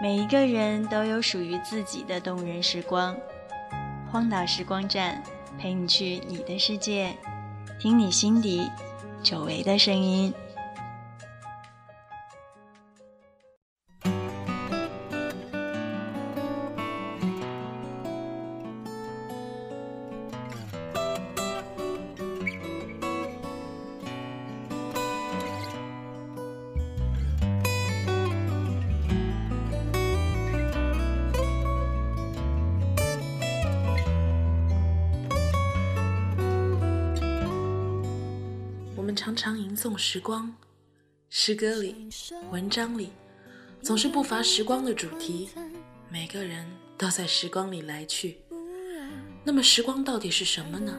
每一个人都有属于自己的动人时光。荒岛时光站，陪你去你的世界，听你心底久违的声音。常常吟诵时光，诗歌里、文章里，总是不乏时光的主题。每个人都在时光里来去。那么，时光到底是什么呢？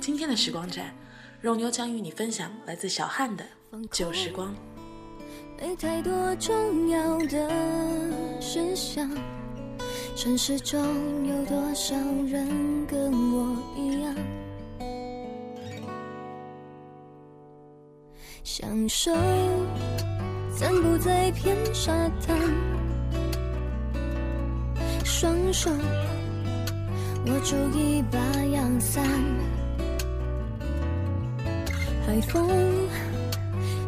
今天的时光站，肉牛将与你分享来自小汉的旧时光。没太多重要的事项，城市中有多少人跟我一样？享受散步在片沙滩，双手握住一把阳伞，海风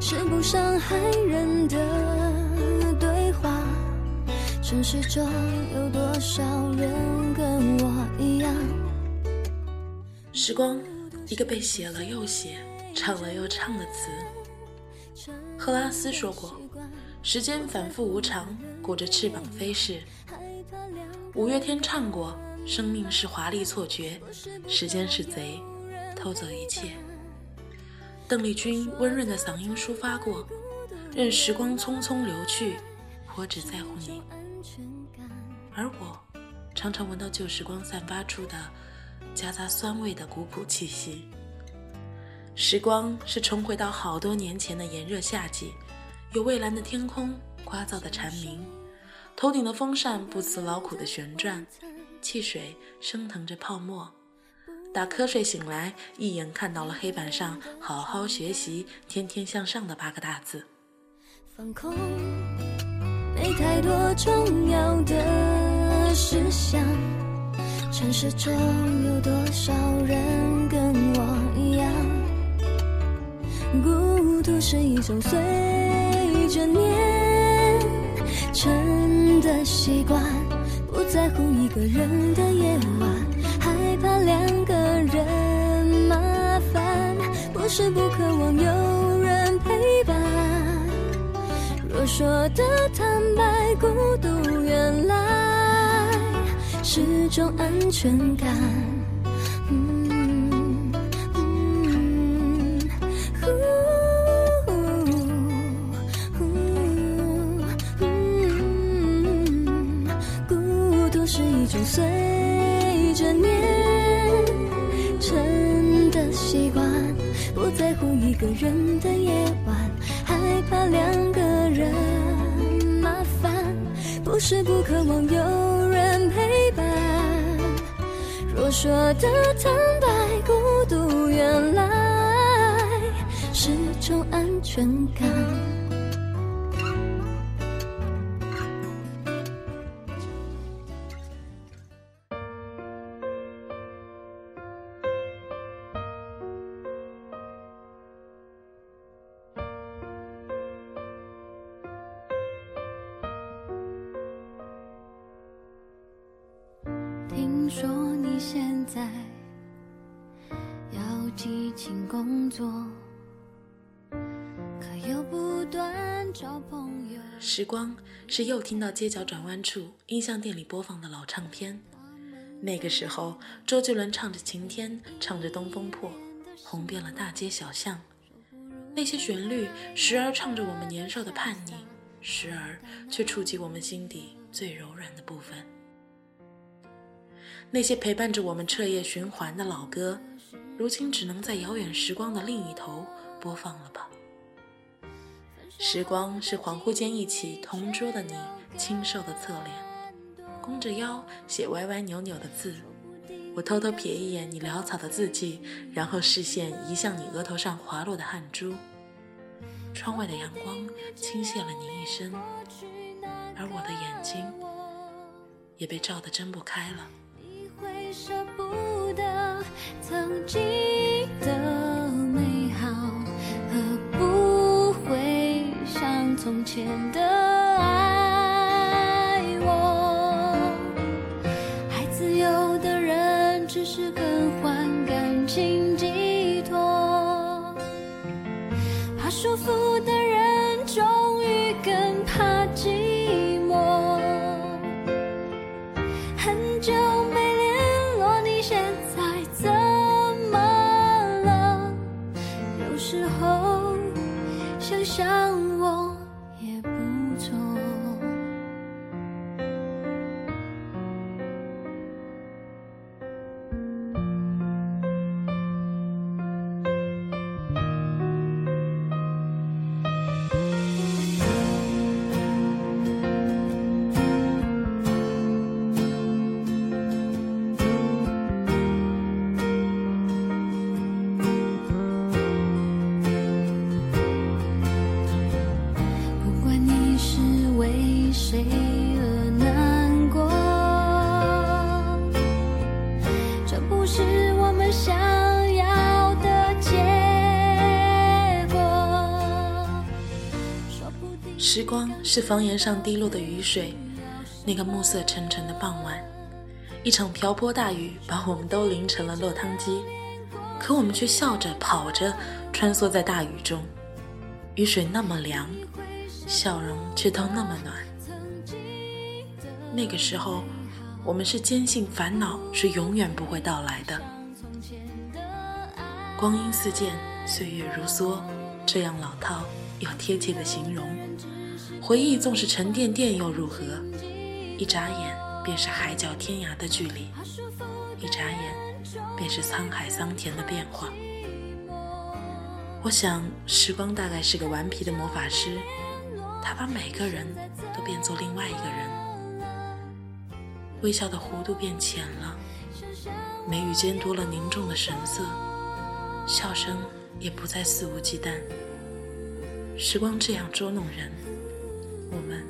是不伤害人的对话。城市中有多少人跟我一样？时光，一个被写了又写，唱了又唱的词。赫拉斯说过：“时间反复无常，裹着翅膀飞逝。”五月天唱过：“生命是华丽错觉，时间是贼，偷走一切。”邓丽君温润的嗓音抒发过：“任时光匆匆流去，我只在乎你。”而我，常常闻到旧时光散发出的夹杂酸味的古朴气息。时光是重回到好多年前的炎热夏季，有蔚蓝的天空，聒噪的蝉鸣，头顶的风扇不辞劳苦的旋转，汽水升腾着泡沫。打瞌睡醒来，一眼看到了黑板上“好好学习，天天向上”的八个大字。放空，没太多重要的事项。城市中有多少人跟我一样？孤独是一种随着年成的习惯，不在乎一个人的夜晚，害怕两个人麻烦，不是不渴望有人陪伴。若说的坦白，孤独原来是种安全感。说的坦白，孤独原来是种安全感。听说你现在要激情工作，可又不断找朋友。时光是又听到街角转弯处音像店里播放的老唱片。那个时候，周杰伦唱着《晴天》，唱着《东风破》，红遍了大街小巷。那些旋律时而唱着我们年少的叛逆，时而却触及我们心底最柔软的部分。那些陪伴着我们彻夜循环的老歌，如今只能在遥远时光的另一头播放了吧。时光是恍惚间忆起同桌的你清瘦的侧脸，弓着腰写歪歪扭扭的字。我偷偷瞥一眼你潦草的字迹，然后视线移向你额头上滑落的汗珠。窗外的阳光倾泻了你一身，而我的眼睛也被照得睁不开了。曾经的美好，和不会像从前的爱。是房檐上滴落的雨水，那个暮色沉沉的傍晚，一场瓢泼大雨把我们都淋成了落汤鸡，可我们却笑着跑着穿梭在大雨中，雨水那么凉，笑容却都那么暖。那个时候，我们是坚信烦恼是永远不会到来的。光阴似箭，岁月如梭，这样老套又贴切的形容。回忆纵是沉甸甸又如何？一眨眼便是海角天涯的距离，一眨眼便是沧海桑田的变化。我想，时光大概是个顽皮的魔法师，他把每个人都变作另外一个人。微笑的弧度变浅了，眉宇间多了凝重的神色，笑声也不再肆无忌惮。时光这样捉弄人，我们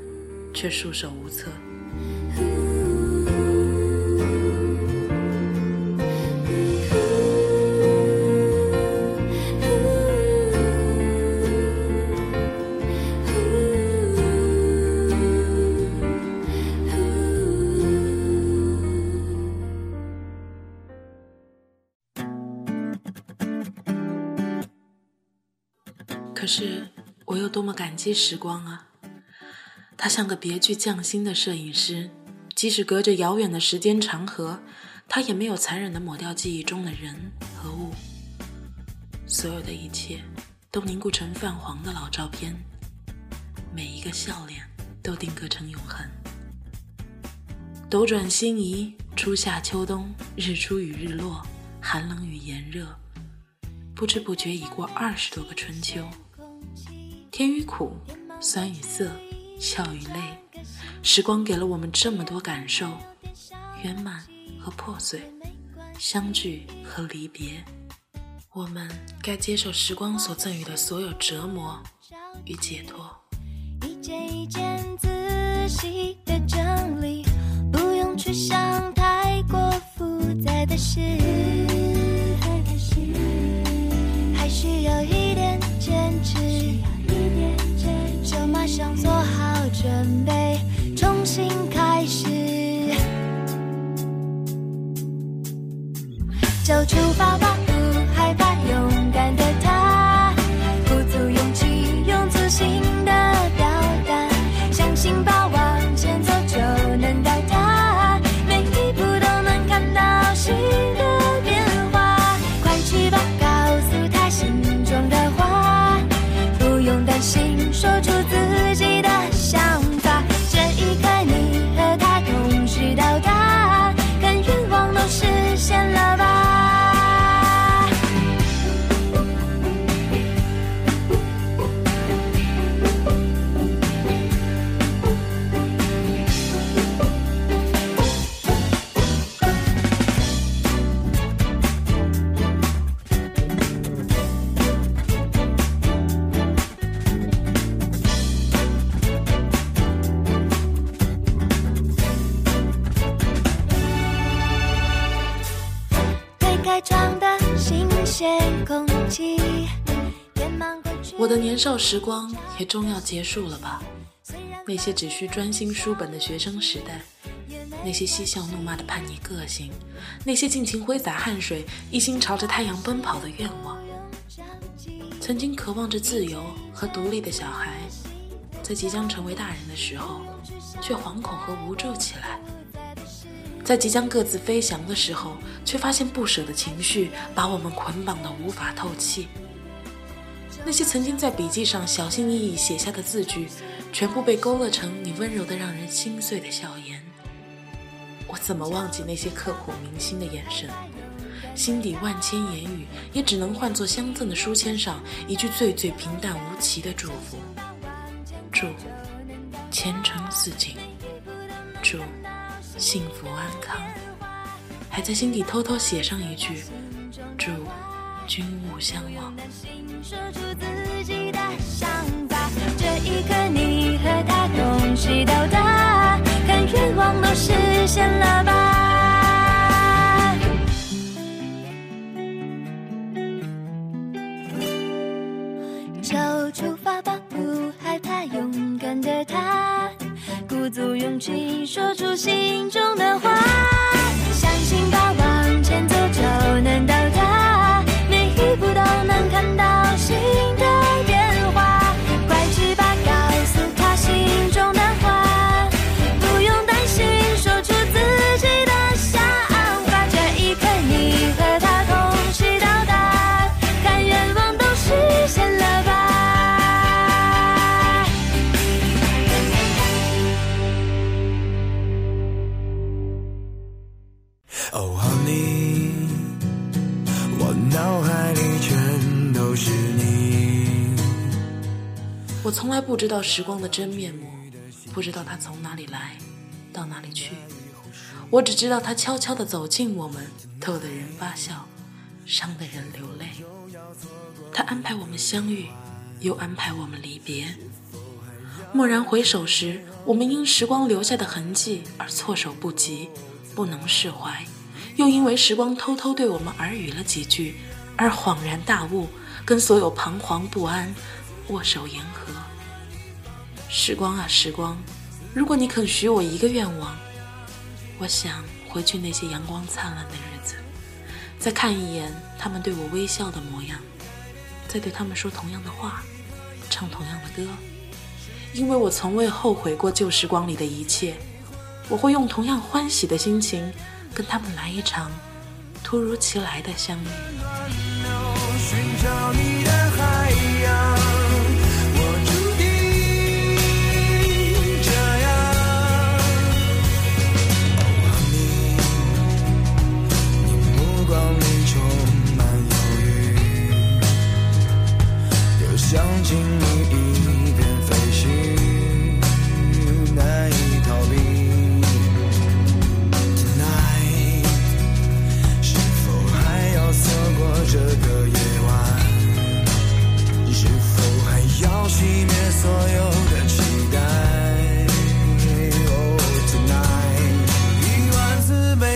却束手无策。可是，我又多么感激时光啊！他像个别具匠心的摄影师，即使隔着遥远的时间长河，他也没有残忍地抹掉记忆中的人和物。所有的一切都凝固成泛黄的老照片，每一个笑脸都定格成永恒。斗转星移，初夏秋冬，日出与日落，寒冷与炎热，不知不觉已过二十多个春秋。甜与苦，酸与涩，笑与泪，时光给了我们这么多感受，圆满和破碎，相聚和离别。我们该接受时光所赠予的所有折磨与解脱。一件一件仔细的整理，不用去想太过复杂的事，就出发吧，少时光也终要结束了吧？那些只需专心书本的学生时代，那些嬉笑怒骂的叛逆个性，那些尽情挥洒汗水、一心朝着太阳奔跑的愿望，曾经渴望着自由和独立的小孩，在即将成为大人的时候，却惶恐和无助起来；在即将各自飞翔的时候，却发现不舍的情绪把我们捆绑的无法透气。那些曾经在笔记上小心翼翼写下的字句。全部被勾勒成你温柔的让人心碎的笑颜。我怎么忘记那些刻骨铭心的眼神？心底万千言语，也只能换作相赠的书签上一句最最平淡无奇的祝福：祝前程似锦，祝幸福安康。还在心底偷偷写上一句：祝君勿相忘。这一刻，你不知道时光的真面目，不知道它从哪里来，到哪里去。我只知道它悄悄地走近我们，逗得人发笑，伤得人流泪。它安排我们相遇，又安排我们离别。蓦然回首时，我们因时光留下的痕迹而措手不及，不能释怀；又因为时光偷偷对我们耳语了几句，而恍然大悟，跟所有彷徨不安。握手言和，时光啊时光，如果你肯许我一个愿望，我想回去那些阳光灿烂的日子，再看一眼他们对我微笑的模样，再对他们说同样的话，唱同样的歌，因为我从未后悔过旧时光里的一切，我会用同样欢喜的心情跟他们来一场突如其来的相遇。寻找你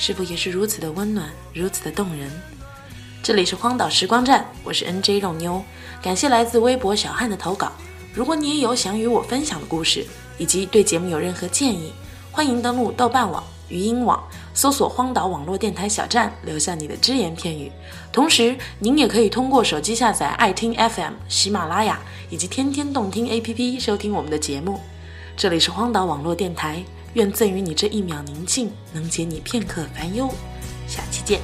是否也是如此的温暖，如此的动人？这里是荒岛时光站，我是 N J 肉妞，感谢来自微博小汉的投稿。如果你也有想与我分享的故事，以及对节目有任何建议，欢迎登录豆瓣网。语音网搜索“荒岛网络电台小站”，留下你的只言片语。同时，您也可以通过手机下载爱听 FM、喜马拉雅以及天天动听 APP 收听我们的节目。这里是荒岛网络电台，愿赠予你这一秒宁静，能解你片刻烦忧。下期见。